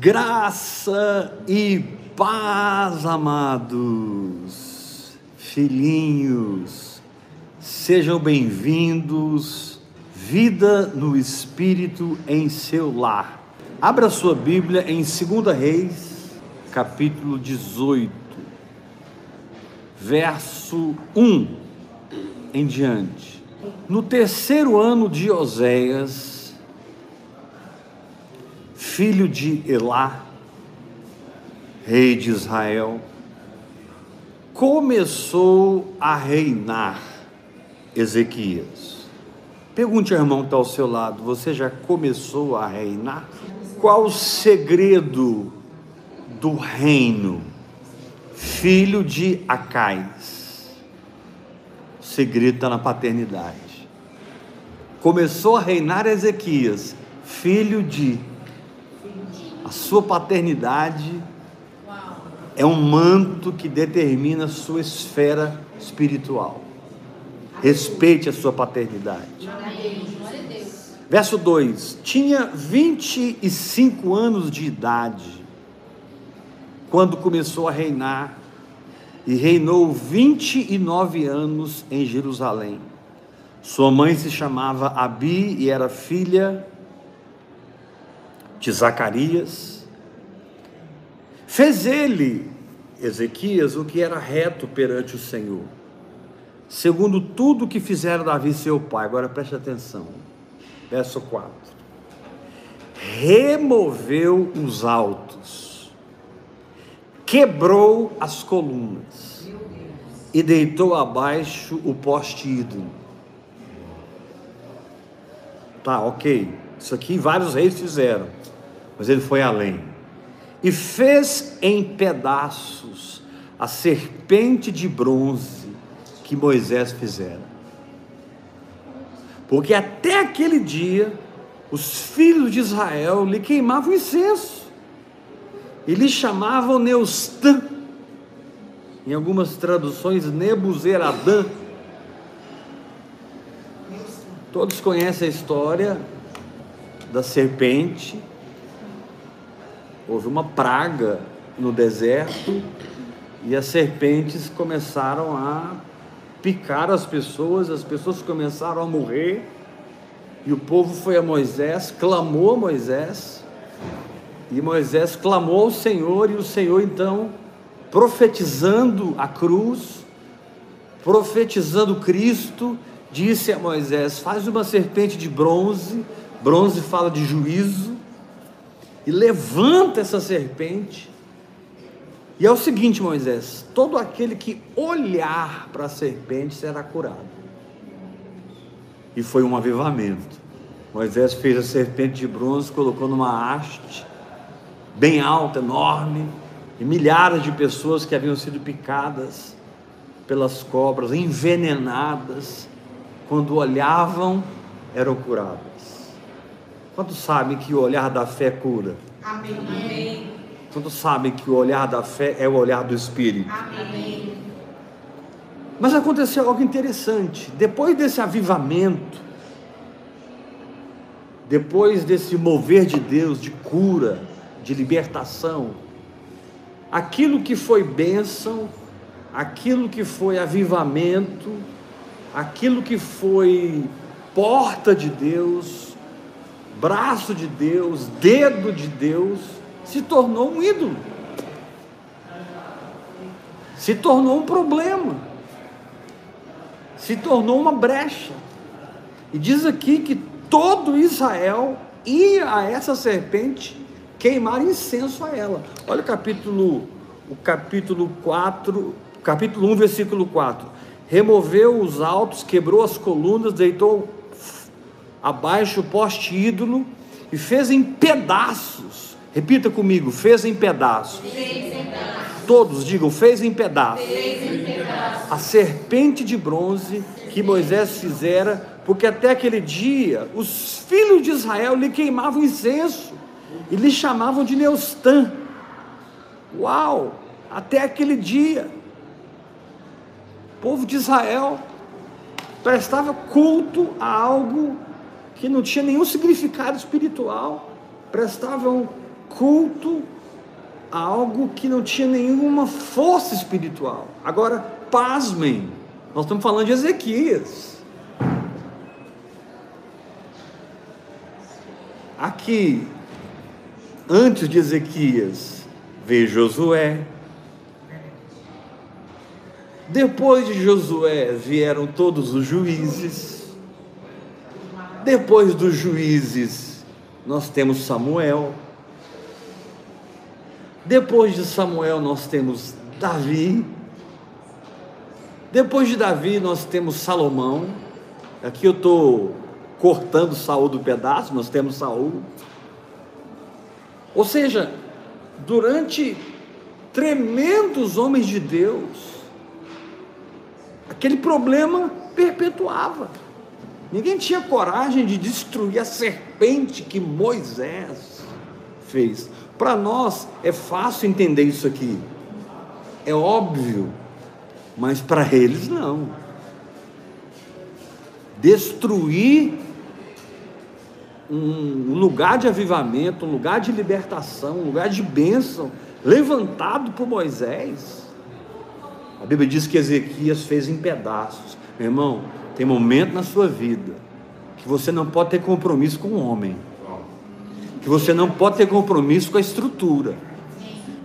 Graça e paz, amados, filhinhos, sejam bem-vindos. Vida no Espírito em seu lar. Abra sua Bíblia em 2 Reis, capítulo 18, verso 1 em diante. No terceiro ano de Oséias, filho de Elá, rei de Israel, começou a reinar Ezequias. Pergunte ao irmão que está ao seu lado: você já começou a reinar? Qual o segredo do reino? Filho de Acais. O segredo está na paternidade. Começou a reinar Ezequias, filho de. A sua paternidade é um manto que determina a sua esfera espiritual. Respeite a sua paternidade. Verso 2: Tinha 25 anos de idade quando começou a reinar, e reinou 29 anos em Jerusalém. Sua mãe se chamava Abi e era filha de Zacarias. Fez ele, Ezequias, o que era reto perante o Senhor, segundo tudo que fizera Davi seu pai. Agora preste atenção. Verso 4. Removeu os altos, quebrou as colunas e deitou abaixo o poste ídolo. Tá, ok. Isso aqui vários reis fizeram, mas ele foi além. E fez em pedaços a serpente de bronze que Moisés fizera. Porque até aquele dia, os filhos de Israel lhe queimavam incenso. E lhe chamavam Neustã. Em algumas traduções, Nebuzeradã. Todos conhecem a história da serpente. Houve uma praga no deserto e as serpentes começaram a picar as pessoas, as pessoas começaram a morrer. E o povo foi a Moisés, clamou a Moisés, e Moisés clamou ao Senhor, e o Senhor então, profetizando a cruz, profetizando Cristo, disse a Moisés: Faz uma serpente de bronze, bronze fala de juízo, e levanta essa serpente. E é o seguinte, Moisés: todo aquele que olhar para a serpente será curado. E foi um avivamento. Moisés fez a serpente de bronze, colocou numa haste, bem alta, enorme, e milhares de pessoas que haviam sido picadas pelas cobras, envenenadas, quando olhavam, eram curadas. Quantos sabem que o olhar da fé cura? Amém. Quantos sabem que o olhar da fé é o olhar do Espírito? Amém. Mas aconteceu algo interessante. Depois desse avivamento, depois desse mover de Deus, de cura, de libertação, aquilo que foi bênção, aquilo que foi avivamento, aquilo que foi porta de Deus, braço de Deus, dedo de Deus, se tornou um ídolo, se tornou um problema, se tornou uma brecha. E diz aqui que todo Israel ia a essa serpente queimar incenso a ela. Olha o capítulo, o capítulo 4, capítulo 1, versículo 4. Removeu os altos, quebrou as colunas, deitou abaixo o poste ídolo e fez em pedaços. Repita comigo, fez em pedaços. Fez em pedaços. Todos digam, fez em pedaços. Fez em pedaços. A serpente de bronze que Moisés fizera, porque até aquele dia os filhos de Israel lhe queimavam incenso e lhe chamavam de Neustã. Uau! Até aquele dia, o povo de Israel prestava culto a algo que não tinha nenhum significado espiritual, prestavam culto a algo que não tinha nenhuma força espiritual. Agora, pasmem, nós estamos falando de Ezequias. Aqui, antes de Ezequias, veio Josué. Depois de Josué vieram todos os juízes. Depois dos juízes, nós temos Samuel. Depois de Samuel, nós temos Davi. Depois de Davi, nós temos Salomão. Aqui eu estou cortando Saul do pedaço, nós temos Saul. Ou seja, durante tremendos homens de Deus, aquele problema perpetuava. Ninguém tinha coragem de destruir a serpente que Moisés fez. Para nós é fácil entender isso aqui, é óbvio, mas para eles não. Destruir um lugar de avivamento, um lugar de libertação, um lugar de bênção, levantado por Moisés. A Bíblia diz que Ezequias fez em pedaços. Meu irmão, tem momento na sua vida que você não pode ter compromisso com o homem, que você não pode ter compromisso com a estrutura,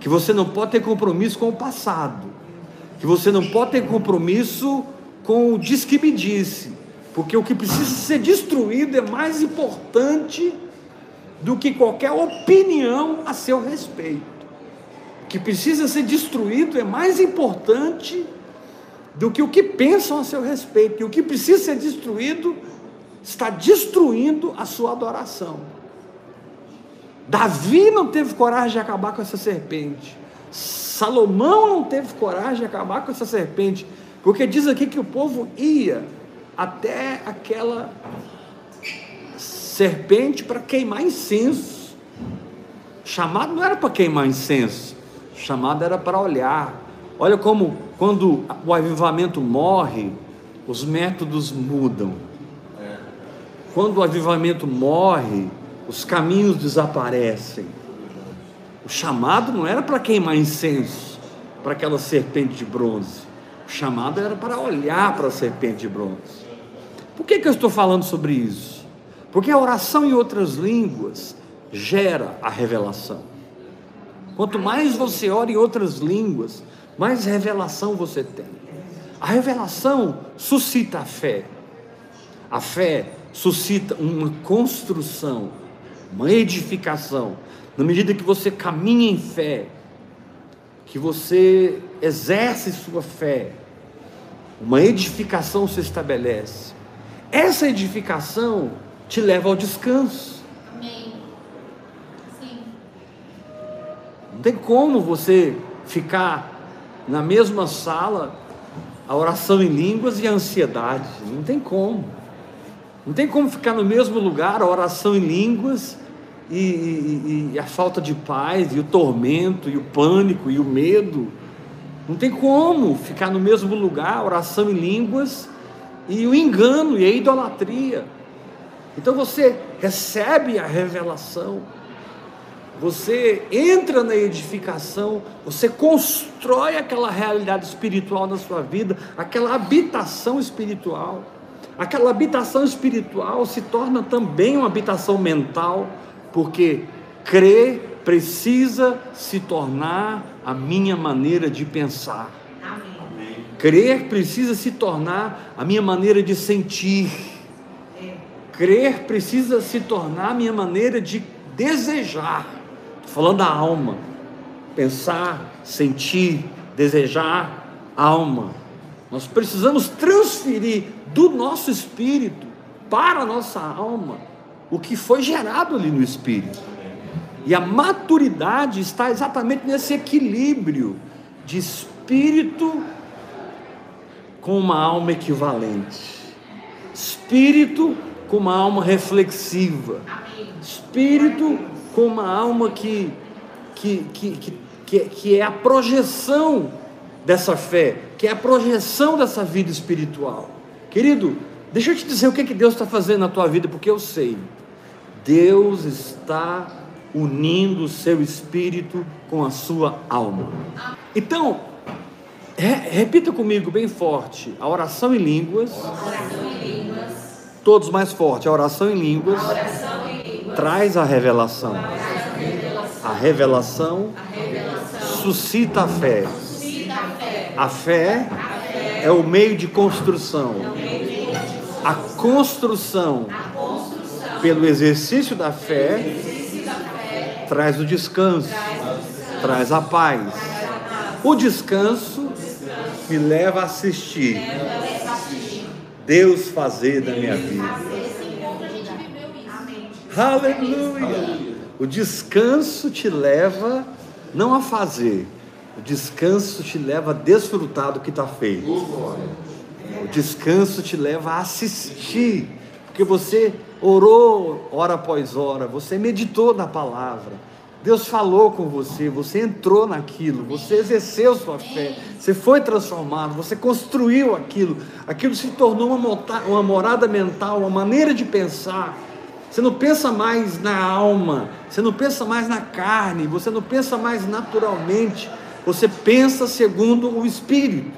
que você não pode ter compromisso com o passado, que você não pode ter compromisso com o diz que me disse, porque o que precisa ser destruído é mais importante do que qualquer opinião a seu respeito. O que precisa ser destruído é mais importante do que o que pensam a seu respeito. E o que precisa ser destruído está destruindo a sua adoração. Davi não teve coragem de acabar com essa serpente. Salomão não teve coragem de acabar com essa serpente, porque diz aqui que o povo ia até aquela serpente para queimar incenso. Chamado não era para queimar incenso, chamado era para olhar. Olha como quando o avivamento morre, os métodos mudam. Quando o avivamento morre, os caminhos desaparecem. O chamado não era para queimar incenso para aquela serpente de bronze. O chamado era para olhar para a serpente de bronze. Por que, que eu estou falando sobre isso? Porque a oração em outras línguas gera a revelação. Quanto mais você ora em outras línguas, mais revelação você tem. A revelação suscita a fé. A fé suscita uma construção, uma edificação. Na medida que você caminha em fé, que você exerce sua fé, uma edificação se estabelece. Essa edificação te leva ao descanso. Amém. Sim. Não tem como você ficar na mesma sala a oração em línguas e a ansiedade. Não tem como. Não tem como ficar no mesmo lugar a oração em línguas e, e, e, a falta de paz, e o tormento, e o pânico, e o medo. Não tem como ficar no mesmo lugar a oração em línguas e o engano e a idolatria. Então você recebe a revelação você entra na edificação, você constrói aquela realidade espiritual na sua vida, aquela habitação espiritual. Aquela habitação espiritual se torna também uma habitação mental, porque crer precisa se tornar a minha maneira de pensar. Amém. Crer precisa se tornar a minha maneira de sentir. Crer precisa se tornar a minha maneira de desejar falando da alma. Pensar, sentir, desejar, alma. Nós precisamos transferir do nosso espírito para a nossa alma o que foi gerado ali no espírito. E a maturidade está exatamente nesse equilíbrio de espírito com uma alma equivalente. Espírito com uma alma reflexiva. Espírito com uma alma que, que, que, que, que é a projeção dessa fé, que é a projeção dessa vida espiritual. Querido, deixa eu te dizer o que, que Deus está fazendo na tua vida, porque eu sei. Deus está unindo o seu espírito com a sua alma. Então, re- repita comigo bem forte: a oração em línguas. Todos mais forte: a oração em línguas traz a revelação. A revelação suscita a fé. A fé é o meio de construção. A construção pelo exercício da fé traz o descanso, traz a paz. O descanso me leva a assistir Deus fazer da minha vida. Esse encontro a gente viveu isso. Aleluia! O descanso te leva não a fazer, o descanso te leva a desfrutar do que está feito. O descanso te leva a assistir, porque você orou hora após hora, você meditou na palavra, Deus falou com você, você entrou naquilo, você exerceu sua fé, você foi transformado, você construiu aquilo, aquilo se tornou uma, uma morada mental, uma maneira de pensar. Você não pensa mais na alma, você não pensa mais na carne, você não pensa mais naturalmente, você pensa segundo o Espírito.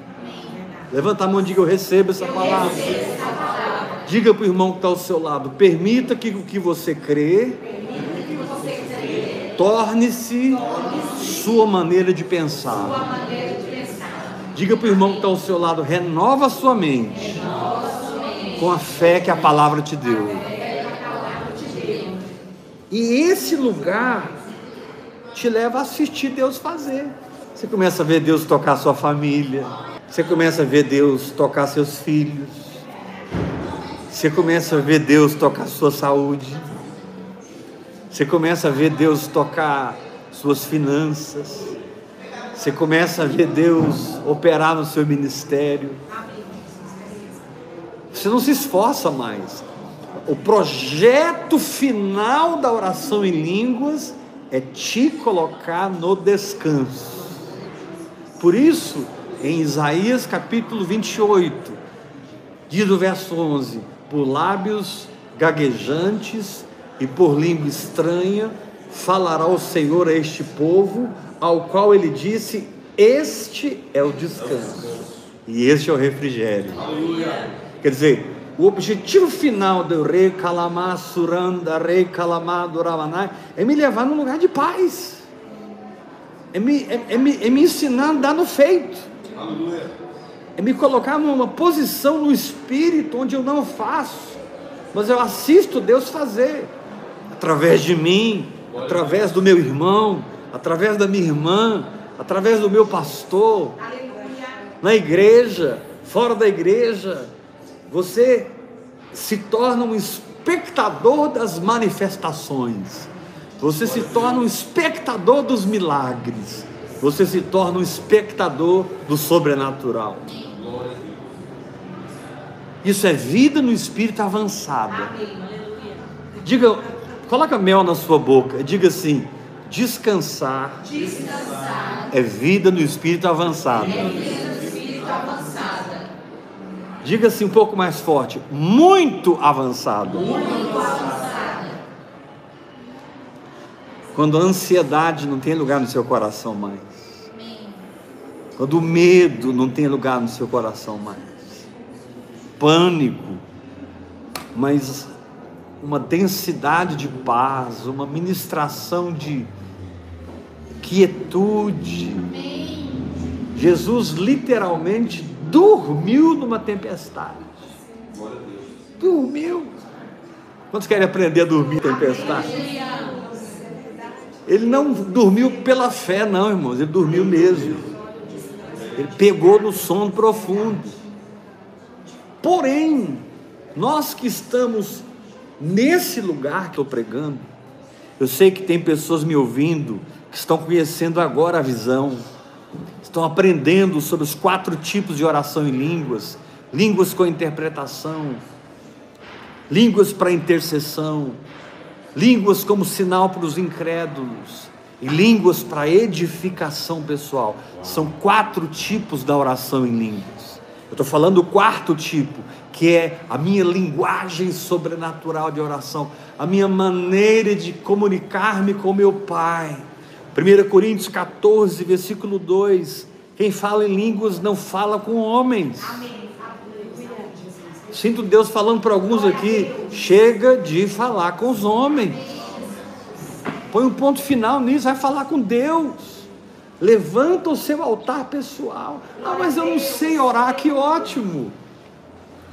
Levanta a mão e diga: Eu recebo essa palavra. Diga para o irmão que está ao seu lado: permita que o que você crê torne-se sua maneira de pensar. Diga para o irmão que está ao seu lado: renova a sua mente com a fé que a palavra te deu. E esse lugar te leva a assistir Deus fazer. Você começa a ver Deus tocar sua família. Você começa a ver Deus tocar seus filhos. Você começa a ver Deus tocar sua saúde. Você começa a ver Deus tocar suas finanças. Você começa a ver Deus operar no seu ministério. Você não se esforça mais. O projeto final da oração em línguas é te colocar no descanso. Por isso, em Isaías capítulo 28, diz o verso 11: Por lábios gaguejantes e por língua estranha falará o Senhor a este povo, ao qual ele disse: Este é o descanso e este é o refrigério. Quer dizer, o objetivo final do rei Kalamá Suranda, rei Kalamá Duramanai, é me levar num lugar de paz. É me, é, é me, é me ensinar a andar no feito. É me colocar numa posição no espírito onde eu não faço, mas eu assisto Deus fazer. Através de mim, através do meu irmão, através da minha irmã, através do meu pastor, na igreja, fora da igreja, você se torna um espectador das manifestações, você se torna um espectador dos milagres, você se torna um espectador do sobrenatural. Isso é vida no espírito avançada. Diga, coloca mel na sua boca, diga assim: descansar, é vida no espírito avançado. Diga assim um pouco mais forte: muito avançado. Quando a ansiedade não tem lugar no seu coração mais. Quando o medo não tem lugar no seu coração mais. Pânico. Mas uma densidade de paz, uma ministração de quietude. Jesus literalmente dormiu numa tempestade. Dormiu. Quantos querem aprender a dormir em tempestade? Ele não dormiu pela fé, não, irmãos. Ele dormiu mesmo. Ele pegou no sono profundo. Porém, nós que estamos nesse lugar que estou pregando, eu sei que tem pessoas me ouvindo que estão conhecendo agora a visão, estão aprendendo sobre os quatro tipos de oração em línguas, línguas com interpretação, línguas para intercessão, línguas como sinal para os incrédulos e línguas para edificação pessoal. São quatro tipos da oração em línguas. Eu estou falando do quarto tipo, que é a minha linguagem sobrenatural de oração, a minha maneira de comunicar-me com meu Pai. 1 Coríntios 14, versículo 2: quem fala em línguas não fala com homens. Sinto Deus falando para alguns aqui: chega de falar com os homens. Põe um ponto final nisso, vai falar com Deus. Levanta o seu altar pessoal. Ah, mas eu não sei orar, que ótimo.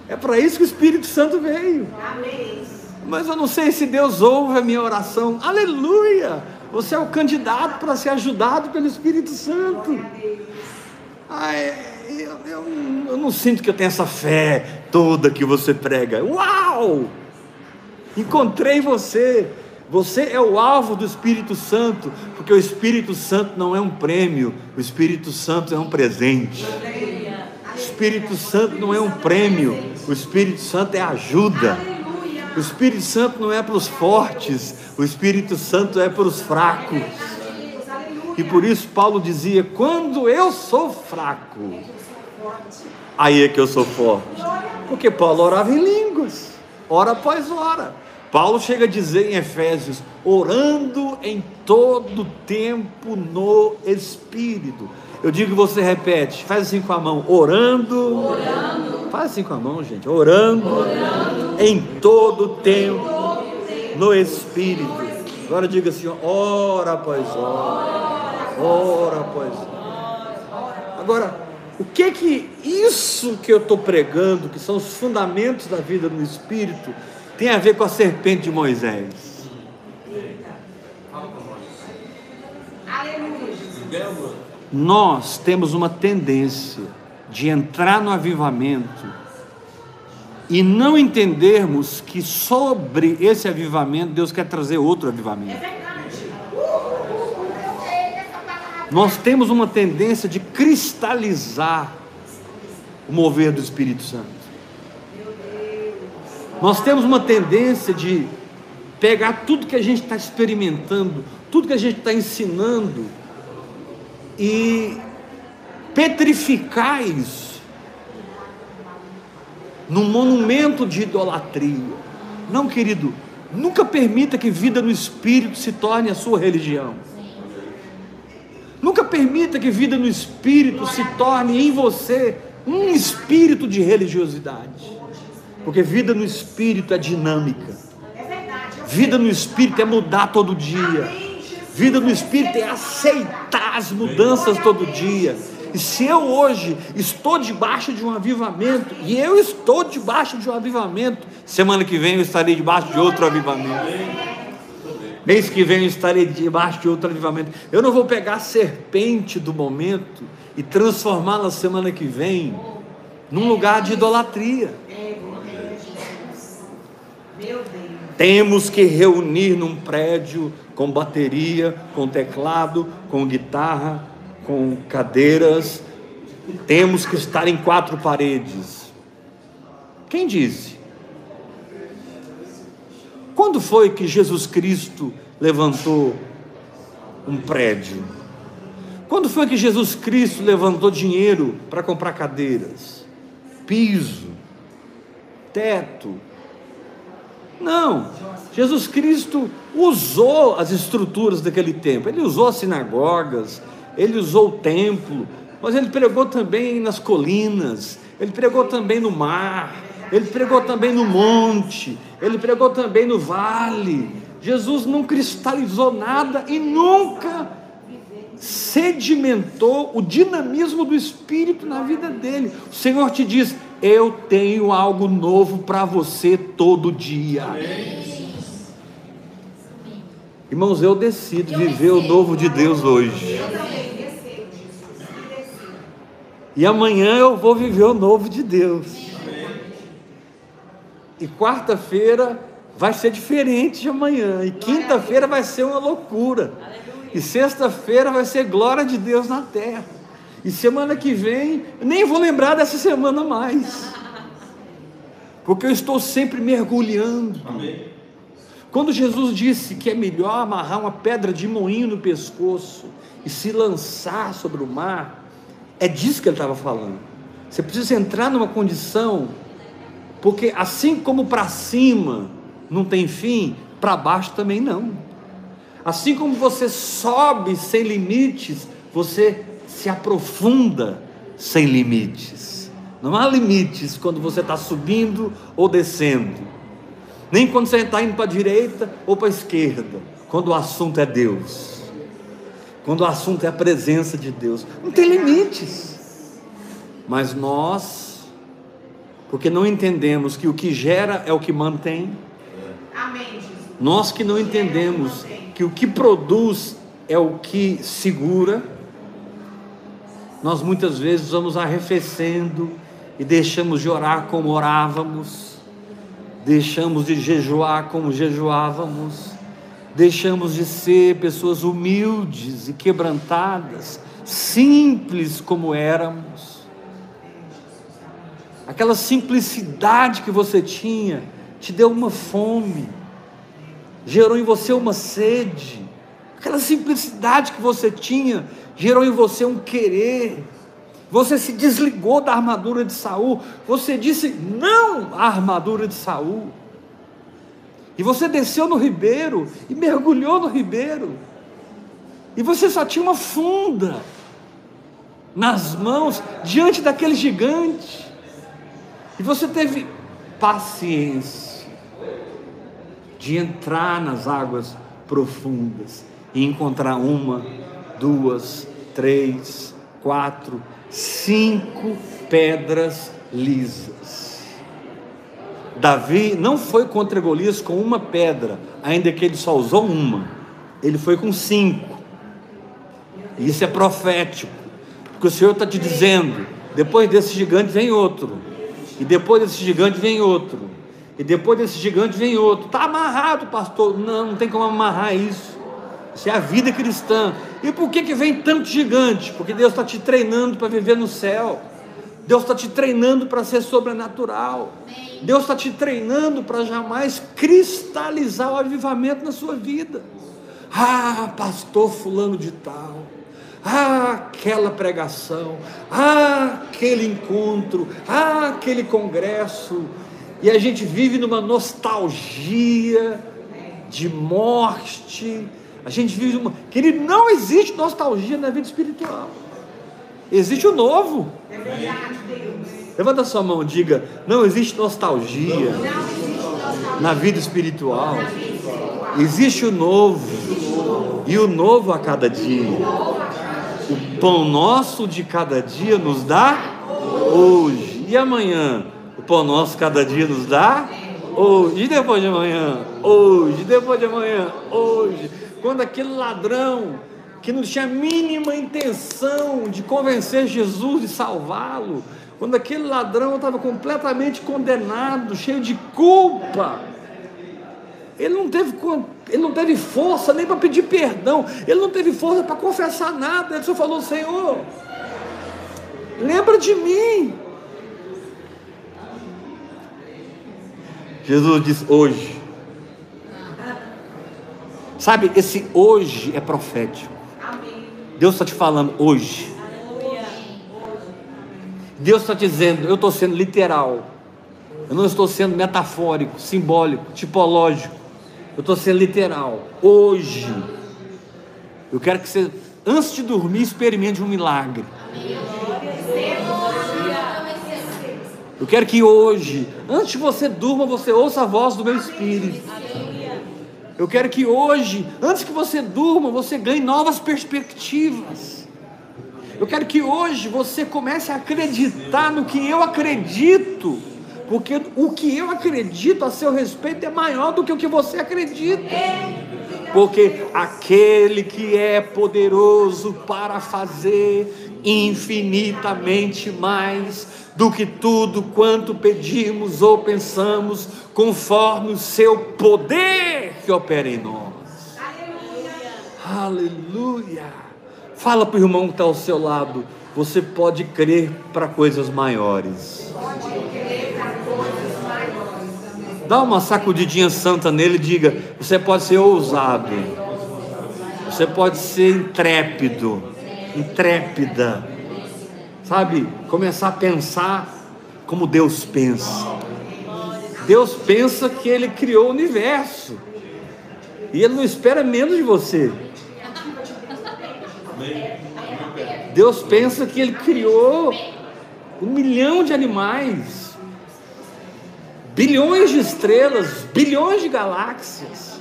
É para isso que o Espírito Santo veio. Mas eu não sei se Deus ouve a minha oração. Aleluia! Você é o candidato para ser ajudado pelo Espírito Santo. Ah, eu, eu, eu não sinto que eu tenho essa fé toda que você prega. Uau! Encontrei você. Você é o alvo do Espírito Santo, porque o Espírito Santo não é um prêmio, o Espírito Santo é um presente. O Espírito Santo não é um prêmio, o Espírito Santo é ajuda. O Espírito Santo não é para os fortes, o Espírito Santo é para os fracos. E por isso Paulo dizia: quando eu sou fraco, aí é que eu sou forte. Porque Paulo orava em línguas, hora após hora. Paulo chega a dizer em Efésios: orando em todo tempo no Espírito. Eu digo que você repete, faz assim com a mão, orando, orando. faz assim com a mão, gente, orando, orando. em todo tempo. no Espírito. Agora diga assim, ora após hora, ora após hora. Agora, o que que isso que eu estou pregando, que são os fundamentos da vida no Espírito, tem a ver com a serpente de Moisés. Nós temos uma tendência de entrar no avivamento e não entendermos que sobre esse avivamento Deus quer trazer outro avivamento. Nós temos uma tendência de cristalizar o mover do Espírito Santo. Nós temos uma tendência de pegar tudo que a gente está experimentando, tudo que a gente está ensinando e petrificar isso num monumento de idolatria. Não, querido, nunca permita que vida no espírito se torne a sua religião. Nunca permita que vida no espírito se torne em você um espírito de religiosidade. Porque vida no espírito é dinâmica. Vida no espírito é mudar todo dia. Vida no espírito é aceitar as mudanças todo dia. E se eu hoje estou debaixo de um avivamento, e eu estou debaixo de um avivamento, semana que vem eu estarei debaixo de outro avivamento. Mês que vem eu estarei debaixo de outro avivamento. Eu não vou pegar a serpente do momento e transformá-la semana que vem num lugar de idolatria. Temos que reunir num prédio com bateria, com teclado, com guitarra, com cadeiras. Temos que estar em quatro paredes. Quem disse? Quando foi que Jesus Cristo levantou um prédio? Quando foi que Jesus Cristo levantou dinheiro para comprar cadeiras, piso, teto, não, Jesus Cristo usou as estruturas daquele tempo, ele usou as sinagogas, ele usou o templo, mas ele pregou também nas colinas, ele pregou também no mar, ele pregou também no monte, ele pregou também no vale. Jesus não cristalizou nada e nunca sedimentou o dinamismo do Espírito na vida dele. O Senhor te diz: Eu tenho algo novo para você todo dia. Amém. Irmãos, eu decido eu viver o novo de Deus hoje. E amanhã eu vou viver o novo de Deus. E quarta-feira vai ser diferente de amanhã. E quinta-feira vai ser uma loucura. E sexta-feira vai ser glória de Deus na terra. E semana que vem, nem vou lembrar dessa semana mais. Porque eu estou sempre mergulhando. Amém. Quando Jesus disse que é melhor amarrar uma pedra de moinho no pescoço e se lançar sobre o mar, é disso que ele estava falando. Você precisa entrar numa condição Porque assim como para cima não tem fim, para baixo também não. Assim como você sobe sem limites, você se aprofunda sem limites. Não há limites quando você está subindo ou descendo, nem quando você está indo para a direita ou para a esquerda, quando o assunto é Deus, quando o assunto é a presença de Deus, não tem limites. Mas nós, porque não entendemos que o que gera é o que mantém, nós que não entendemos que o que produz é o que segura, nós muitas vezes vamos arrefecendo e deixamos de orar como orávamos, deixamos de jejuar como jejuávamos, deixamos de ser pessoas humildes e quebrantadas, simples como éramos. Aquela simplicidade que você tinha te deu uma fome, gerou em você uma sede, aquela simplicidade que você tinha gerou em você um querer. Você se desligou da armadura de Saul. Você disse não à armadura de Saul. E você desceu no ribeiro e mergulhou no ribeiro. E você só tinha uma funda nas mãos diante daquele gigante. E você teve paciência de entrar nas águas profundas e encontrar uma duas, três, quatro, cinco pedras lisas. Davi não foi contra Golias com uma pedra, ainda que ele só usou uma, ele foi com cinco. Isso é profético, porque o Senhor está te dizendo: depois desse gigante vem outro, e depois desse gigante vem outro, e depois desse gigante vem outro. Está amarrado, pastor? Não, não tem como amarrar isso. Isso é a vida cristã. E por que, que vem tanto gigante? Porque Deus está te treinando para viver no céu. Deus está te treinando para ser sobrenatural. Deus está te treinando para jamais cristalizar o avivamento na sua vida. Ah, pastor fulano de tal. Ah, aquela pregação. Ah, aquele encontro. Ah, aquele congresso. E a gente vive numa nostalgia de morte a gente vive uma. Querido, não existe nostalgia na vida espiritual. Existe o novo. É verdade, Deus. Levanta sua mão e diga: não existe nostalgia na vida espiritual. Existe o novo. E o novo a cada dia. O pão nosso de cada dia nos dá hoje. E amanhã? O pão nosso cada dia nos dá hoje. E depois de amanhã? Hoje. Depois de amanhã? Hoje quando aquele ladrão que não tinha a mínima intenção de convencer Jesus e salvá-lo, quando aquele ladrão estava completamente condenado, cheio de culpa, ele não teve, ele não teve força nem para pedir perdão, ele não teve força para confessar nada, ele só falou: Senhor, lembra de mim. Jesus disse: Hoje Sabe, esse hoje é profético. Deus está te falando hoje. Deus está dizendo, eu estou sendo literal. Eu não estou sendo metafórico, simbólico, tipológico. Eu estou sendo literal. Hoje. Eu quero que você, antes de dormir, experimente um milagre. Eu quero que hoje, antes de você durma, você ouça a voz do meu espírito. Eu quero que hoje, antes que você durma, você ganhe novas perspectivas. Eu quero que hoje você comece a acreditar no que eu acredito, porque o que eu acredito a seu respeito é maior do que o que você acredita. Porque aquele que é poderoso para fazer infinitamente mais do que tudo quanto pedimos ou pensamos, conforme o seu poder que opera em nós. Aleluia. Aleluia. Fala para o irmão que está ao seu lado. Você pode crer para coisas maiores. Dá uma sacudidinha santa nele e diga: você pode ser ousado. Você pode ser intrépido, intrépida sabe, começar a pensar como Deus pensa. Deus pensa que Ele criou o universo. E Ele não espera menos de você. Deus pensa que Ele criou um milhão de animais, bilhões de estrelas, bilhões de galáxias.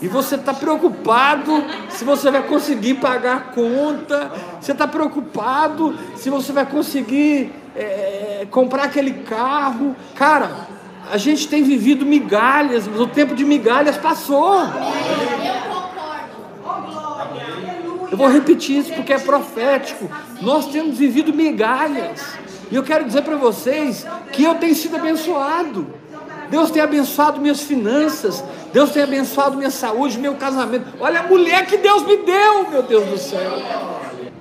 E você está preocupado se você vai conseguir pagar a conta, você está preocupado se você vai conseguir é, comprar aquele carro. Cara, a gente tem vivido migalhas, mas o tempo de migalhas passou. Eu vou repetir isso porque é profético. Nós temos vivido migalhas. E eu quero dizer para vocês que eu tenho sido abençoado. Deus tem abençoado minhas finanças. Deus tem abençoado minha saúde, meu casamento. Olha a mulher que Deus me deu, meu Deus do céu.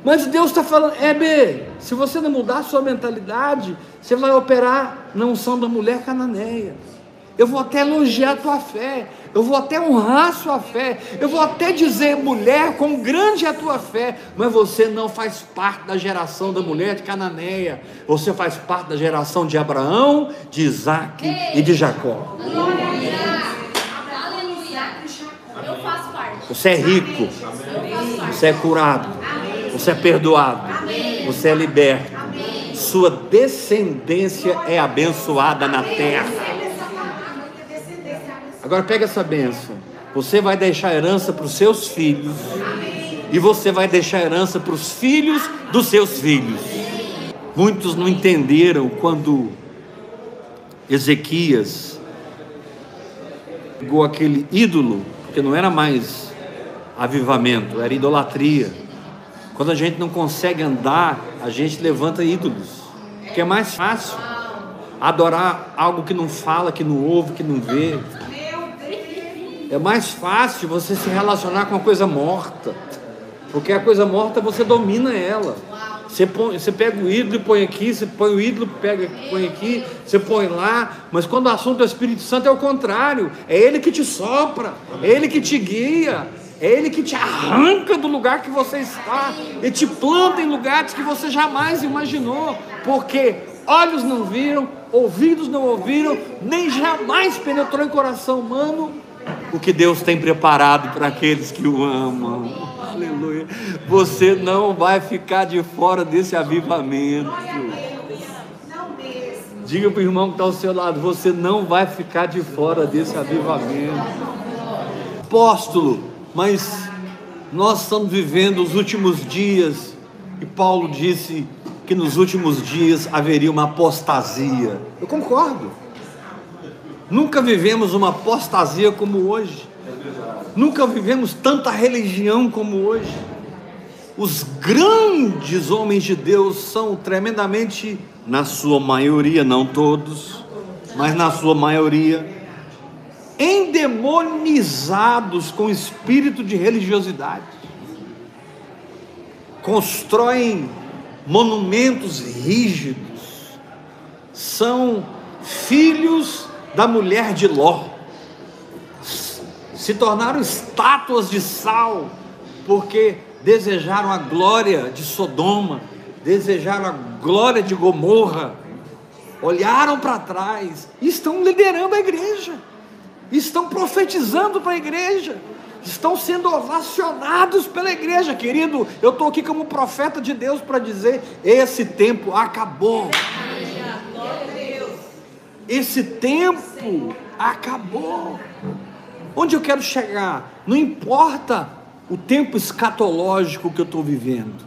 Mas Deus está falando, é B, se você não mudar a sua mentalidade, você vai operar na unção da mulher cananeia. Eu vou até elogiar a tua fé, eu vou até honrar a sua fé, eu vou até dizer, mulher, quão grande é a tua fé, mas você não faz parte da geração da mulher de Cananeia, você faz parte da geração de Abraão, de Isaac Ei. e de Jacó. Você é rico, você é curado, você é perdoado, você é liberto, sua descendência é abençoada na terra. Agora pega essa benção. Você vai deixar herança para os seus filhos. E você vai deixar herança para os filhos dos seus filhos. Muitos não entenderam quando Ezequias pegou aquele ídolo, porque não era mais avivamento, era idolatria. Quando a gente não consegue andar, a gente levanta ídolos, que é mais fácil adorar algo que não fala, que não ouve, que não vê. É mais fácil você se relacionar com a coisa morta. Porque a coisa morta você domina ela. Você, põe, você pega o ídolo e põe aqui, você põe o ídolo, pega, põe aqui, você põe lá, mas quando o assunto é o Espírito Santo é o contrário, é ele que te sopra, é ele que te guia, é ele que te arranca do lugar que você está e te planta em lugares que você jamais imaginou, porque olhos não viram, ouvidos não ouviram, nem jamais penetrou em coração humano o que Deus tem preparado para aqueles que o amam. Aleluia. Você não vai ficar de fora desse avivamento. Diga para o irmão que está ao seu lado: você não vai ficar de fora desse avivamento. Apóstolo, mas nós estamos vivendo os últimos dias, e Paulo disse que nos últimos dias haveria uma apostasia. Eu concordo. Nunca vivemos uma apostasia como hoje. Nunca vivemos tanta religião como hoje. Os grandes homens de Deus são tremendamente, na sua maioria, não todos, mas na sua maioria, endemonizados com espírito de religiosidade. Constroem monumentos rígidos, são filhos da mulher de Ló. Se tornaram estátuas de sal, porque desejaram a glória de Sodoma, desejaram a glória de Gomorra, olharam para trás e estão liderando a igreja, estão profetizando para a igreja, estão sendo ovacionados pela igreja, querido. Eu estou aqui como profeta de Deus para dizer: esse tempo acabou. Esse tempo acabou. Onde eu quero chegar? Não importa o tempo escatológico que eu estou vivendo,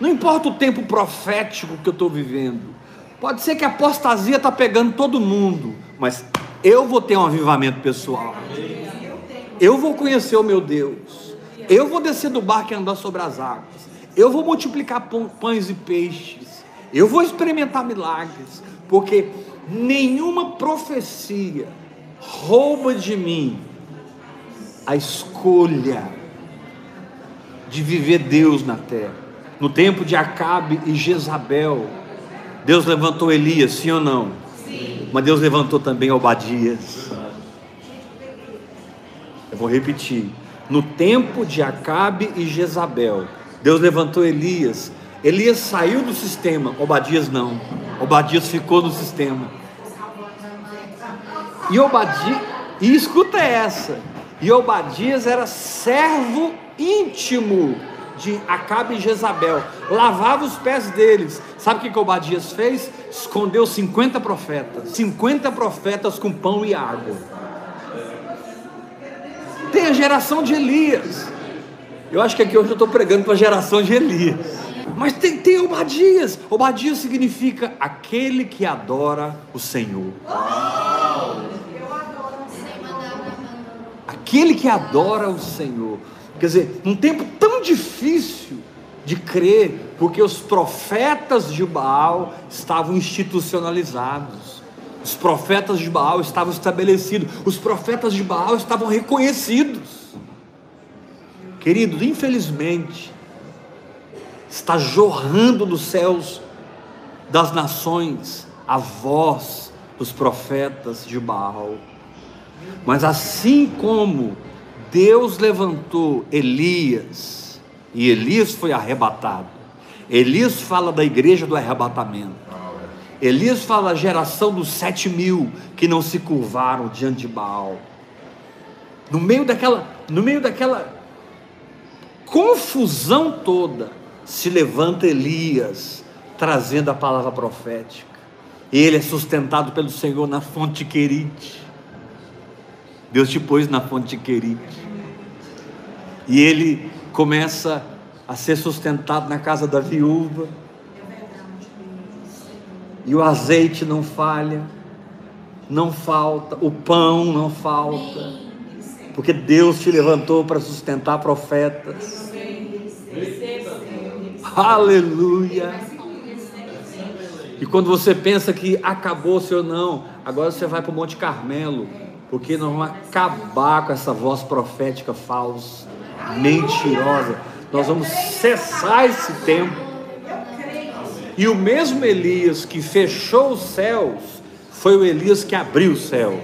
não importa o tempo profético que eu estou vivendo. Pode ser que a apostasia está pegando todo mundo, mas eu vou ter um avivamento pessoal. Eu vou conhecer o meu Deus. Eu vou descer do barco e andar sobre as águas. Eu vou multiplicar pães e peixes. Eu vou experimentar milagres, porque nenhuma profecia rouba de mim a escolha de viver Deus na terra. No tempo de Acabe e Jezabel, Deus levantou Elias, sim ou não? Sim. Mas Deus levantou também Obadias. Eu vou repetir. No tempo de Acabe e Jezabel, Deus levantou Elias. Elias saiu do sistema, Obadias não. Obadias ficou no sistema. E Obadias, e escuta essa, e Obadias era servo íntimo de Acabe e Jezabel, lavava os pés deles. Sabe o que, que Obadias fez? Escondeu 50 profetas, 50 profetas com pão e água. Tem a geração de Elias. Eu acho que aqui hoje eu estou pregando para a geração de Elias. Mas tem, tem Obadias. Obadias significa aquele que adora o Senhor. Aquele que adora o Senhor. Quer dizer, num tempo tão difícil de crer, porque os profetas de Baal estavam institucionalizados. Os profetas de Baal estavam estabelecidos, os profetas de Baal estavam reconhecidos. Queridos, infelizmente, está jorrando dos céus das nações a voz dos profetas de Baal. Mas assim como Deus levantou Elias, e Elias foi arrebatado. Elias fala da igreja do arrebatamento. Elias fala da geração dos sete mil que não se curvaram diante de Baal. No meio daquela, no meio daquela confusão toda, se levanta Elias, trazendo a palavra profética. Ele é sustentado pelo Senhor na fonte Querite. Deus te pôs na fonte Querite. E ele começa a ser sustentado na casa da viúva. E o azeite não falha, não falta, o pão não falta, porque Deus te levantou para sustentar profetas. Aleluia. E quando você pensa que acabou, Senhor, não, agora você vai para o Monte Carmelo, porque nós vamos acabar com essa voz profética falsa, mentirosa. Nós vamos cessar esse tempo. E o mesmo Elias que fechou os céus, foi o Elias que abriu os céus.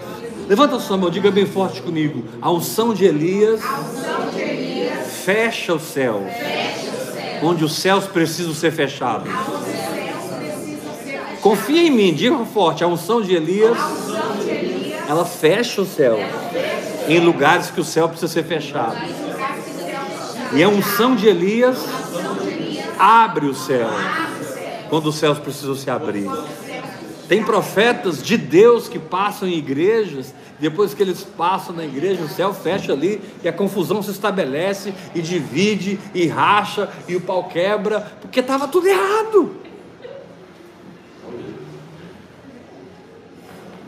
Levanta a sua mão, diga bem forte comigo. A unção de Elias, fecha os céus. Fecha onde os céus precisam ser fechados. Confia em mim, diga forte: a unção de Elias, ela fecha o céu em lugares que o céu precisa ser fechado. E a unção de Elias abre o céu quando os céus precisam se abrir. Tem profetas de Deus que passam em igrejas depois que eles passam na igreja, o céu fecha ali e a confusão se estabelece e divide e racha e o pau quebra, porque estava tudo errado.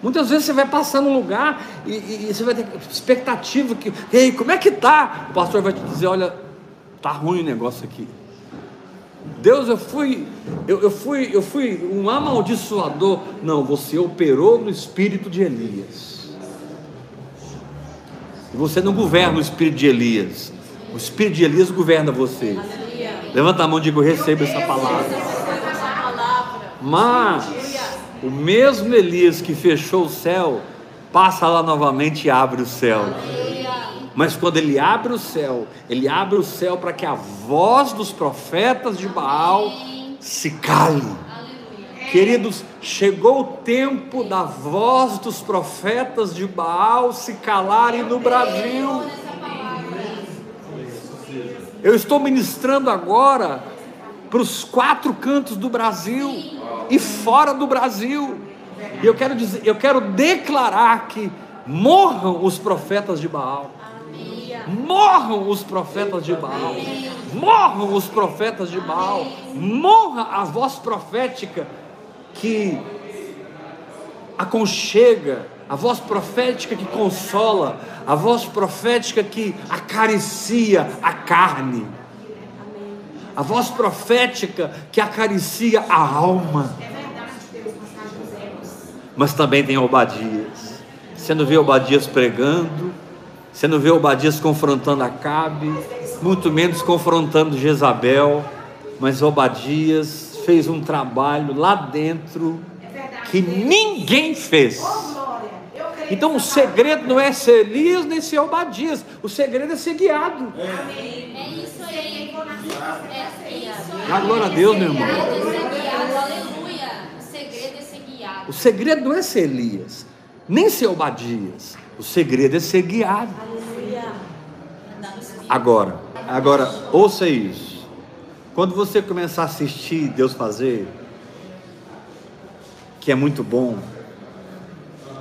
Muitas vezes você vai passar num lugar e, e, e, você vai ter expectativa que, ei, como é que tá? O pastor vai te dizer, olha, tá ruim o negócio aqui. Deus, eu fui, eu, eu fui, eu fui um amaldiçoador. Não, você operou no espírito de Elias. Você não governa o espírito de Elias. O espírito de Elias governa você. Levanta a mão e diga: Eu recebo essa palavra. Mas o mesmo Elias que fechou o céu, passa lá novamente e abre o céu. Mas quando ele abre o céu, ele abre o céu para que a voz dos profetas de Baal se cale Queridos, chegou o tempo da voz dos profetas de Baal se calarem no Brasil. Eu estou ministrando agora para os quatro cantos do Brasil e fora do Brasil. E eu quero dizer, eu quero declarar que morram os profetas de Baal. Morram os profetas de Baal. Morram os profetas de Baal. Morra a voz profética que aconchega, a voz profética que consola, a voz profética que acaricia a carne, a voz profética que acaricia a alma. Mas também tem Obadias. Você não vê Obadias pregando, você não vê Obadias confrontando Acabe, muito menos confrontando Jezabel, mas Obadias fez um trabalho lá dentro que ninguém fez. Então o segredo não é ser Elias nem ser Obadias, o segredo é ser guiado. É isso aí. Dá glória a Deus, meu irmão. O segredo não é ser Elias. nem ser Obadias. O segredo é ser guiado. Agora, agora, ouça isso. Quando você começar a assistir Deus fazer, que é muito bom,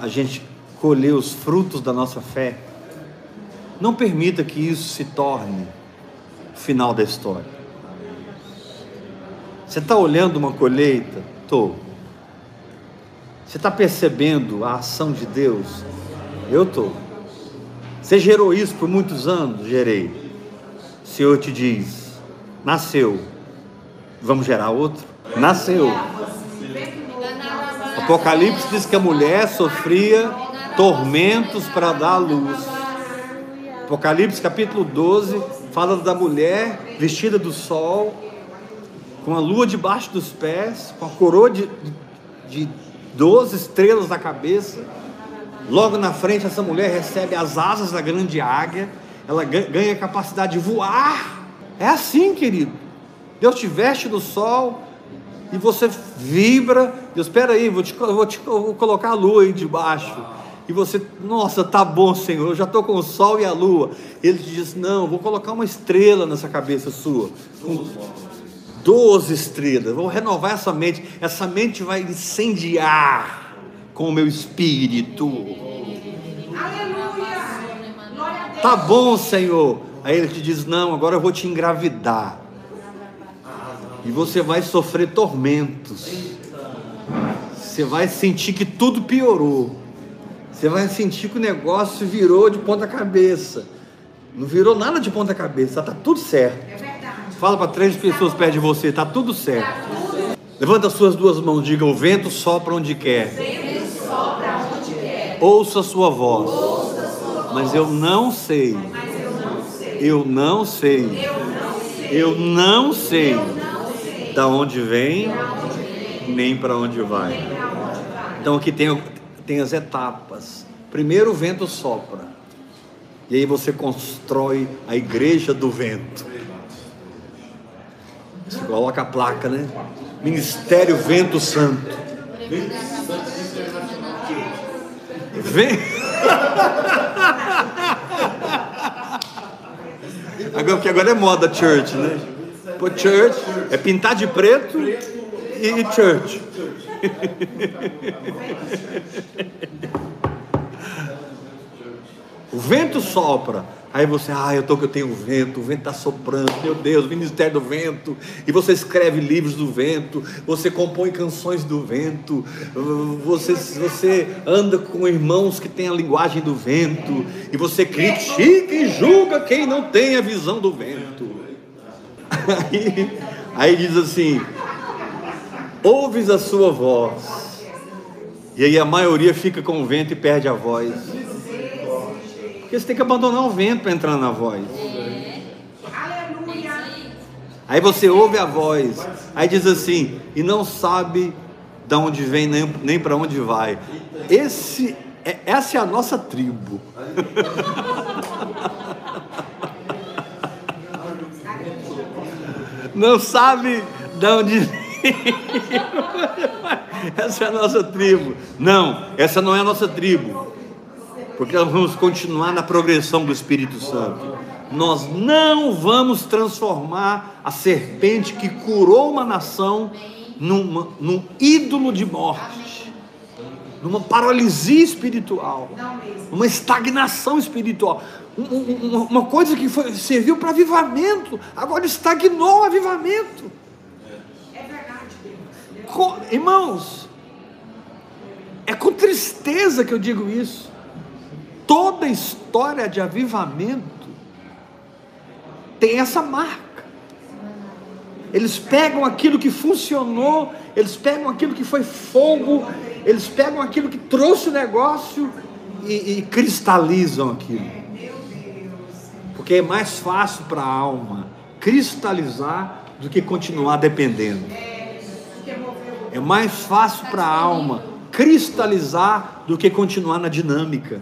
a gente colher os frutos da nossa fé, não permita que isso se torne o final da história. Você está olhando uma colheita? Estou. Você está percebendo a ação de Deus? Eu estou. Você gerou isso por muitos anos? Gerei. O Senhor te diz: nasceu. Vamos gerar outro? Nasceu. Apocalipse diz que a mulher sofria tormentos para dar luz. Apocalipse capítulo 12 fala da mulher vestida do sol, com a lua debaixo dos pés, com a coroa de, de 12 estrelas na cabeça. Logo na frente, essa mulher recebe as asas da grande águia, ela ganha a capacidade de voar. É assim, querido. Deus te veste do sol e você vibra. Deus, espera aí, vou, te, vou, te, vou colocar a lua aí debaixo. E você, nossa, tá bom, Senhor, eu já estou com o sol e a lua. Ele te diz: Não, vou colocar uma estrela nessa cabeça sua. Com 12 estrelas. Vou renovar essa mente. Essa mente vai incendiar com o meu espírito. Aleluia! Tá bom, Senhor. Aí ele te diz: Não, agora eu vou te engravidar. E você vai sofrer tormentos. Você vai sentir que tudo piorou. Você vai sentir que o negócio virou de ponta cabeça. Não virou nada de ponta cabeça, tá tudo certo. É verdade. Fala para três pessoas perto de você, tá tudo certo. Tá tudo... Levanta as suas duas mãos, diga: o vento sopra onde quer. Sopra onde quer. Ouça a sua voz. Ouça a sua voz. Mas eu não sei. Mas eu não sei. Eu não sei. Eu não sei. Eu não sei. Da onde vem, nem para onde vai. Então aqui tem tem as etapas. Primeiro o vento sopra. E aí você constrói a igreja do vento. Você coloca a placa, né? Ministério Vento Santo. Vem. Agora, porque agora é moda church, né? Pô, church é pintar de preto e church. O vento sopra. Aí você, ah, eu tô que eu tenho vento, o vento está soprando, meu Deus, Ministério do Vento. E você escreve livros do vento, você compõe canções do vento, você, você anda com irmãos que têm a linguagem do vento, e você critica e julga quem não tem a visão do vento. Aí, aí diz assim: ouves a sua voz. E aí a maioria fica com o vento e perde a voz. Porque você tem que abandonar o vento para entrar na voz. Aí você ouve a voz, aí diz assim, e não sabe de onde vem nem, nem para onde vai. Esse, é, essa é a nossa tribo. não sabe de onde essa é a nossa tribo. Não, essa não é a nossa tribo. Porque nós vamos continuar na progressão do Espírito Santo. Nós não vamos transformar a serpente que curou uma nação numa, num ídolo de morte, numa paralisia espiritual, numa estagnação espiritual. Uma coisa que foi, serviu para avivamento, agora estagnou o avivamento. Com, irmãos, é com tristeza que eu digo isso. Toda história de avivamento tem essa marca. Eles pegam aquilo que funcionou, eles pegam aquilo que foi fogo, eles pegam aquilo que trouxe o negócio e, e cristalizam aquilo. Porque é mais fácil para a alma cristalizar do que continuar dependendo. É mais fácil para a alma cristalizar do que continuar na dinâmica.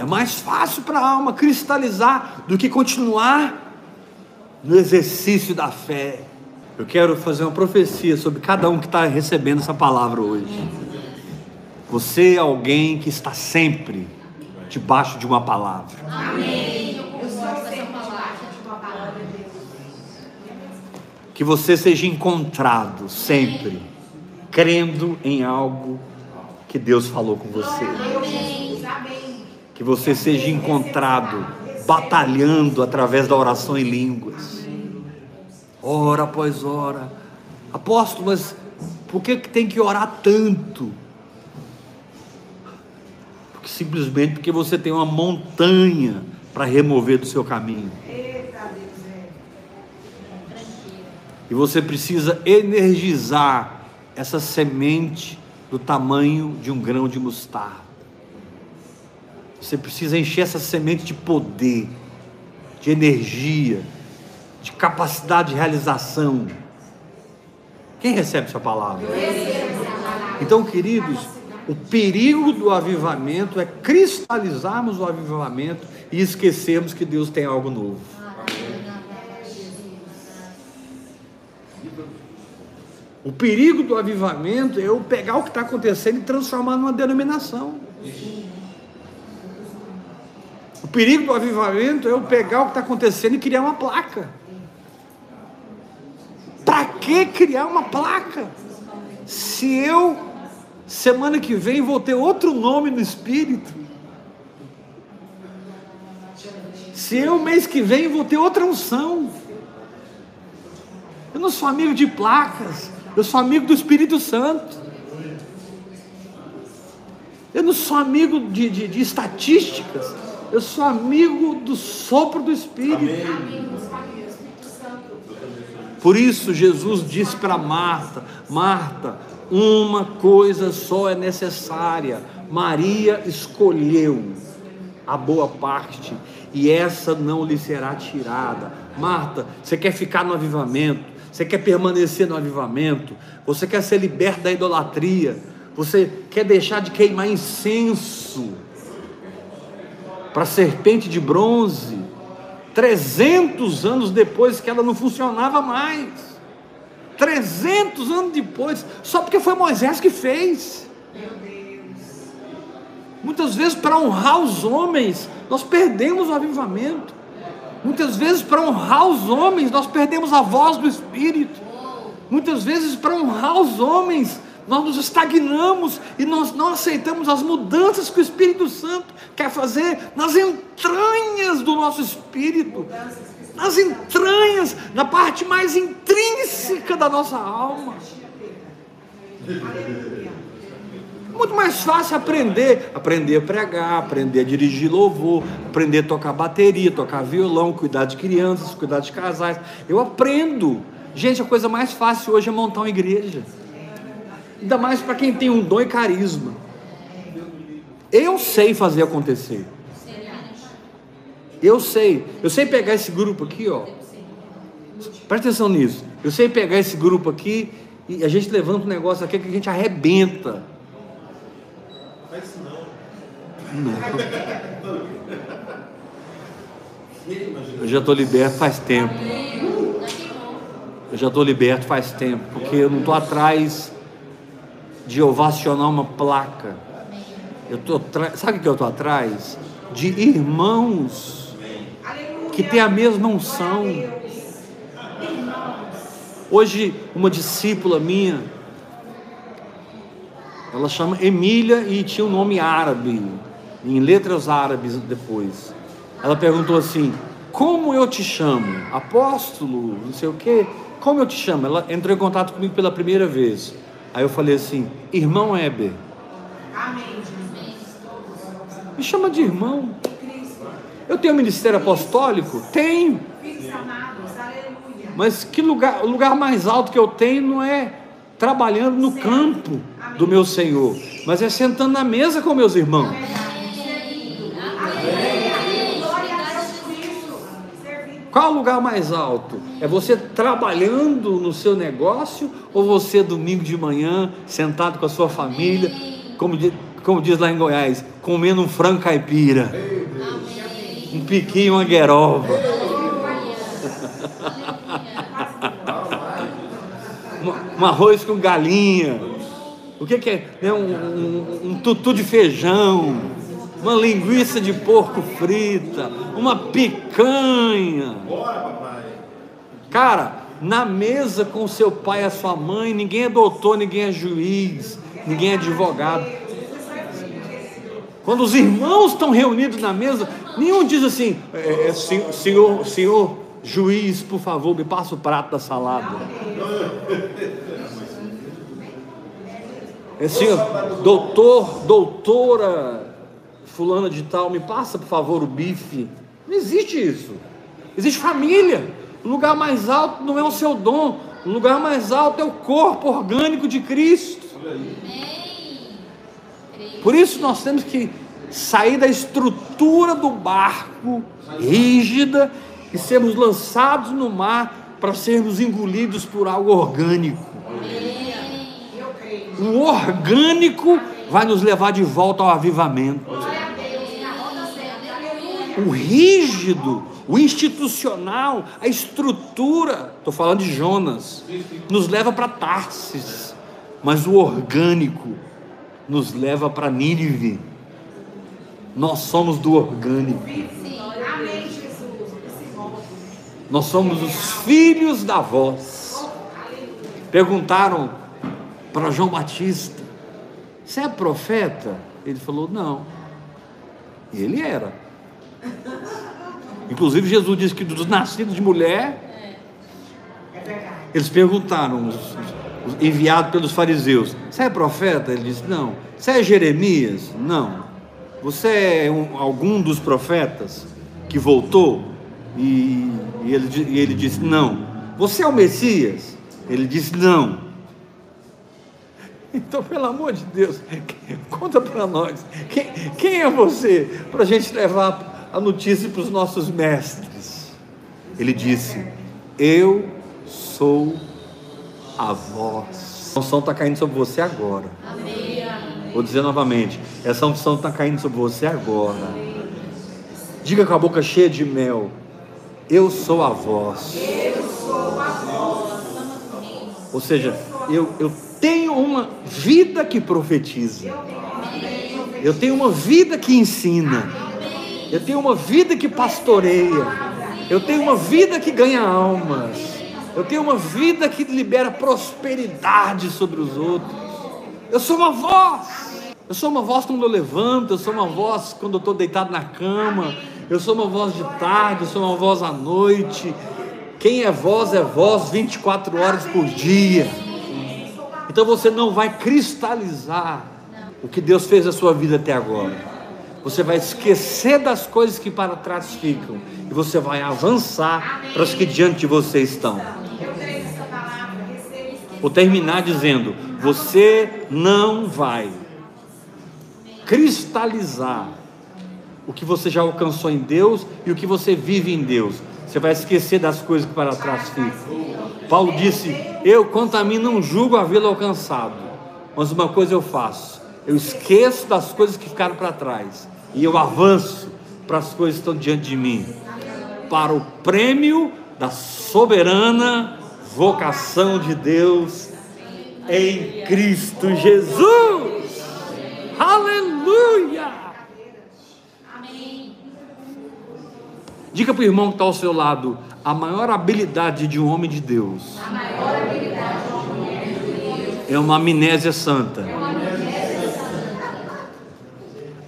É mais fácil para a alma cristalizar do que continuar no exercício da fé. Eu quero fazer uma profecia sobre cada um que está recebendo essa palavra hoje. Você é alguém que está sempre debaixo de uma palavra. Amém. Eu gosto dessa palavra. Que você seja encontrado sempre crendo em algo que Deus falou com você. Que você seja encontrado batalhando através da oração em línguas. Hora após hora. Apóstolo, mas por que tem que orar tanto? Porque, simplesmente porque você tem uma montanha para remover do seu caminho. E você precisa energizar essa semente do tamanho de um grão de mostarda. Você precisa encher essa semente de poder, de energia, de capacidade de realização. Quem recebe essa palavra? Então, queridos, o perigo do avivamento é cristalizarmos o avivamento e esquecermos que Deus tem algo novo. O perigo do avivamento é eu pegar o que está acontecendo e transformar numa denominação. O perigo do avivamento é eu pegar o que está acontecendo e criar uma placa. Para que criar uma placa? Se eu, semana que vem, vou ter outro nome no Espírito. Se eu, mês que vem, vou ter outra unção. Eu não sou amigo de placas. Eu sou amigo do Espírito Santo. Eu não sou amigo de, de, de estatísticas. Eu sou amigo do sopro do Espírito. Por isso Jesus disse para Marta: Marta, uma coisa só é necessária. Maria escolheu a boa parte e essa não lhe será tirada. Marta, você quer ficar no avivamento? Você quer permanecer no avivamento? Você quer ser liberto da idolatria? Você quer deixar de queimar incenso para a serpente de bronze? 300 anos depois que ela não funcionava mais. 300 anos depois, só porque foi Moisés que fez. Muitas vezes, para honrar os homens, nós perdemos o avivamento. Muitas vezes, para honrar os homens, nós perdemos a voz do Espírito. Muitas vezes, para honrar os homens, nós nos estagnamos e nós não aceitamos as mudanças que o Espírito Santo quer fazer nas entranhas do nosso espírito, nas entranhas, na parte mais intrínseca da nossa alma. Muito mais fácil aprender, aprender a pregar, aprender a dirigir louvor, aprender a tocar bateria, tocar violão, cuidar de crianças, cuidar de casais. Eu aprendo. Gente, a coisa mais fácil hoje é montar uma igreja. Ainda mais para quem tem um dom e carisma. Eu sei fazer acontecer. Eu sei. Eu sei pegar esse grupo aqui, ó. Presta atenção nisso. Eu sei pegar esse grupo aqui e a gente levanta um negócio aqui que a gente arrebenta. Não. Eu já estou liberto faz tempo. Eu já estou liberto faz tempo, porque eu não estou atrás de ovacionar uma placa. Eu tô sabe o que eu estou atrás? De irmãos que têm a mesma unção. Hoje, uma discípula minha, ela chama Emília e tinha um nome árabe em letras árabes depois. Ela perguntou assim: Como eu te chamo? Apóstolo, não sei o quê. Como eu te chamo? Ela entrou em contato comigo pela primeira vez. Aí eu falei assim: Irmão Heber. Me chama de irmão. Eu tenho ministério apostólico? Tenho. Mas que lugar, o lugar mais alto que eu tenho não é trabalhando no campo do meu Senhor, mas é sentando na mesa com meus irmãos. Qual o lugar mais alto? É você trabalhando no seu negócio ou você domingo de manhã sentado com a sua família, como diz, como diz lá em Goiás, comendo um frango caipira, um piquinho, uma guerova, um arroz com galinha. O que, que é né, um, um, um tutu de feijão, uma linguiça de porco frita, uma picanha. Cara, na mesa com seu pai e a sua mãe, ninguém é doutor, ninguém é juiz, ninguém é advogado. Quando os irmãos estão reunidos na mesa, nenhum diz assim: é, é, senhor, senhor, juiz, por favor, me passa o prato da salada. É assim, doutor, doutora, fulana de tal, me passa por favor o bife. Não existe isso. Existe família. O lugar mais alto não é o seu dom, o lugar mais alto é o corpo orgânico de Cristo. Por isso nós temos que sair da estrutura do barco rígida e sermos lançados no mar para sermos engolidos por algo orgânico. O orgânico vai nos levar de volta ao avivamento. O rígido, o institucional, a estrutura, estou falando de Jonas, nos leva para Tarsis, mas o orgânico nos leva para Nínive. Nós somos do orgânico. Nós somos os filhos da voz. Perguntaram para João Batista: Você é profeta? Ele falou: Não. E ele era. Inclusive, Jesus disse que dos nascidos de mulher, eles perguntaram, enviado pelos fariseus: Você é profeta? Ele disse: Não. Você é Jeremias? Não. Você é um, algum dos profetas que voltou? E, e, ele, e ele disse: Não. Você é o Messias? Ele disse: Não. Então, pelo amor de Deus, conta para nós, quem, quem, é você para a gente levar a notícia para os nossos mestres? Ele disse: Eu sou a voz. A unção está caindo sobre você agora. Amém. Vou dizer novamente: essa unção está caindo sobre você agora. Diga com a boca cheia de mel: Eu sou a voz. Eu sou a voz. Ou seja, eu, eu tenho uma vida que profetiza. Eu tenho uma vida que ensina. Eu tenho uma vida que pastoreia. Eu tenho uma vida que ganha almas. Eu tenho uma vida que libera prosperidade sobre os outros. Eu sou uma voz. Eu sou uma voz quando eu levanto. Eu sou uma voz quando eu estou deitado na cama. Eu sou uma voz de tarde. Eu sou uma voz à noite. Quem é voz é voz 24 horas por dia. Então você não vai cristalizar o que Deus fez na sua vida até agora. Você vai esquecer das coisas que para trás ficam e você vai avançar para as que diante de você estão. Vou terminar dizendo: você não vai cristalizar o que você já alcançou em Deus e o que você vive em Deus. Você vai esquecer das coisas que para trás ficam. Paulo disse: Eu, quanto a mim, não julgo havê-lo alcançado, mas uma coisa eu faço: eu esqueço das coisas que ficaram para trás e eu avanço para as coisas que estão diante de mim, para o prêmio da soberana vocação de Deus em Cristo Jesus. Aleluia! Diga para o irmão que está ao seu lado: a maior habilidade de um homem de Deus, é uma amnésia santa.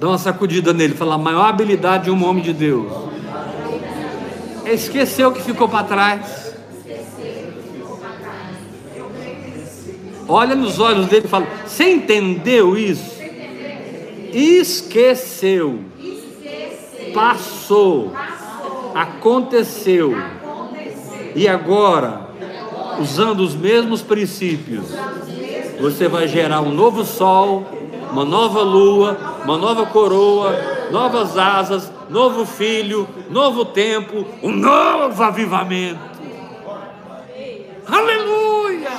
Dá uma sacudida nele, fala: a maior habilidade de um homem de Deus é esquecer o que ficou para trás. Olha nos olhos dele e fala: Você entendeu isso? Esqueceu. Passou aconteceu. E agora, usando os mesmos princípios, você vai gerar um novo sol, uma nova lua, uma nova coroa, novas asas, novo filho, novo tempo, um novo avivamento. Aleluia!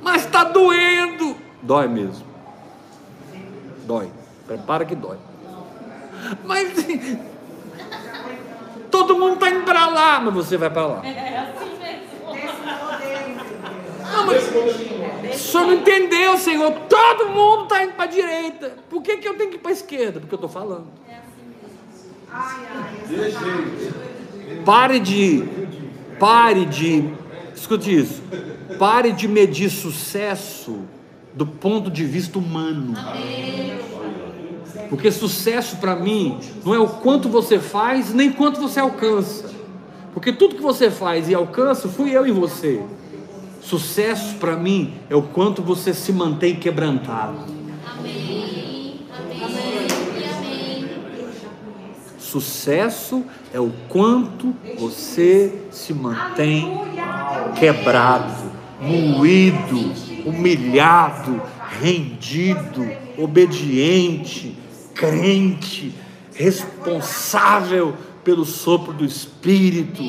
Mas está doendo. Dói mesmo. Dói. Prepara que dói. Mas Todo mundo está indo para lá, mas você vai para lá. É assim mesmo. Não, mas O senhor não entendeu, Senhor. Todo mundo está indo para a direita. Por que, que eu tenho que ir para a esquerda? Porque eu estou falando. Pare de. Pare de. Escute isso. Pare de medir sucesso do ponto de vista humano. Porque sucesso para mim não é o quanto você faz, nem quanto você alcança. Porque tudo que você faz e alcança, fui eu e você. Sucesso para mim é o quanto você se mantém quebrantado. Amém. Amém. Amém. Sucesso é o quanto você se mantém quebrado, moído, humilhado, rendido, obediente, crente, responsável pelo sopro do Espírito.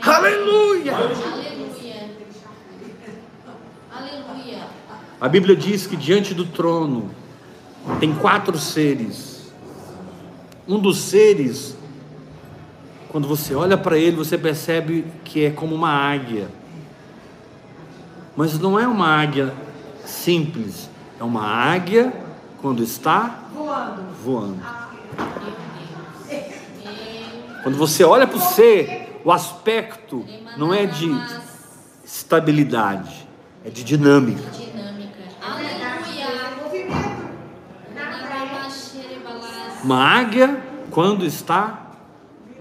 Aleluia. Aleluia. A Bíblia diz que diante do trono tem quatro seres. Um dos seres, quando você olha para ele, você percebe que é como uma águia. Mas não é uma águia simples, é uma águia quando está voando. Quando você olha para o ser, o aspecto não é de estabilidade, é de dinâmica. Uma águia quando está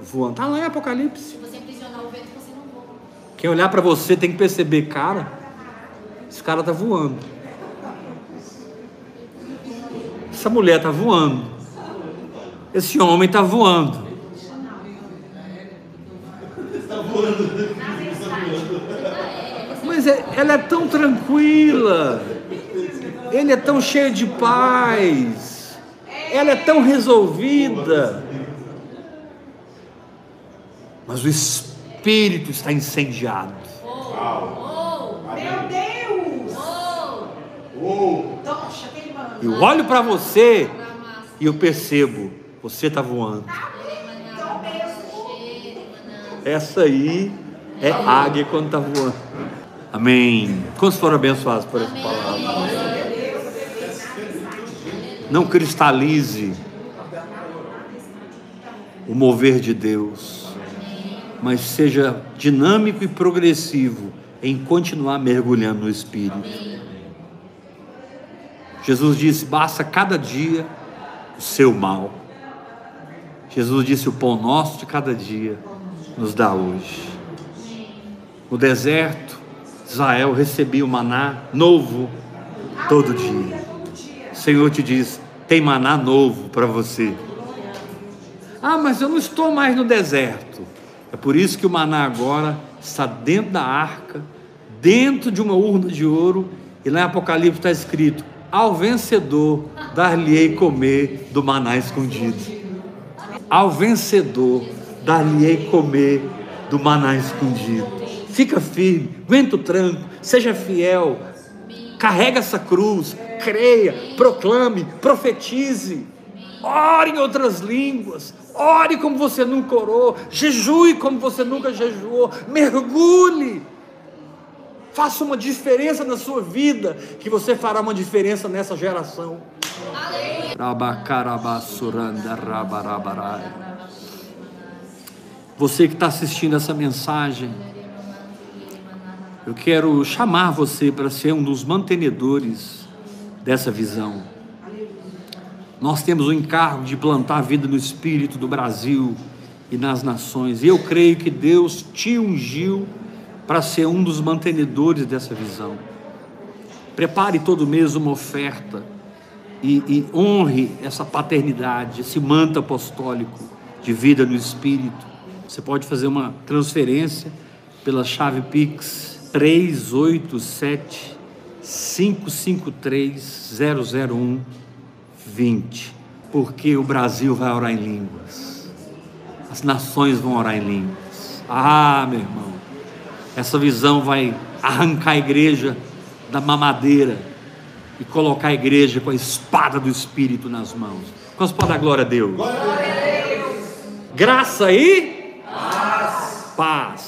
voando. Está lá em Apocalipse. Se você aprisionar o vento, você não voa. Quem olhar para você tem que perceber, cara, esse cara tá voando. Essa mulher tá voando. Esse homem tá voando. Mas é- ela é tão tranquila. Ele é tão cheio de paz. Ela é tão resolvida. Mas o espírito está incendiado. Meu Deus! Eu olho para você e eu percebo, você está voando. Essa aí é águia quando está voando. Amém. Quantos foram abençoados por essa palavra? Não cristalize o mover de Deus, mas seja dinâmico e progressivo em continuar mergulhando no Espírito. Jesus disse: basta cada dia o seu mal. Jesus disse: o pão nosso de cada dia nos dá hoje. No deserto, Israel recebia o maná novo todo dia. O Senhor te diz: tem maná novo para você. Ah, mas eu não estou mais no deserto. É por isso que o maná agora está dentro da arca, dentro de uma urna de ouro, e lá em Apocalipse está escrito: Ao vencedor dar-lhe-ei comer do maná escondido. Ao vencedor dar-lhe-ei comer do maná escondido. Fica firme, aguenta o tranco, seja fiel, carrega essa cruz, creia, proclame, profetize, ore em outras línguas, ore como você nunca orou, jejue como você nunca jejuou, mergulhe, faça uma diferença na sua vida, que você fará uma diferença nessa geração. Você que está assistindo essa mensagem, eu quero chamar você para ser um dos mantenedores dessa visão. Nós temos o encargo de plantar a vida no espírito do Brasil e nas nações, e eu creio que Deus te ungiu para ser um dos mantenedores dessa visão. Prepare todo mês uma oferta e, e honre essa paternidade, esse manto apostólico de vida no espírito. Você pode fazer uma transferência pela chave Pix 387 553 001 20. Porque o Brasil vai orar em línguas. As nações vão orar em línguas. Ah, meu irmão. Essa visão vai arrancar a igreja da mamadeira e colocar a igreja com a espada do Espírito nas mãos. Quantos podem dar glória a Deus? Graça e paz.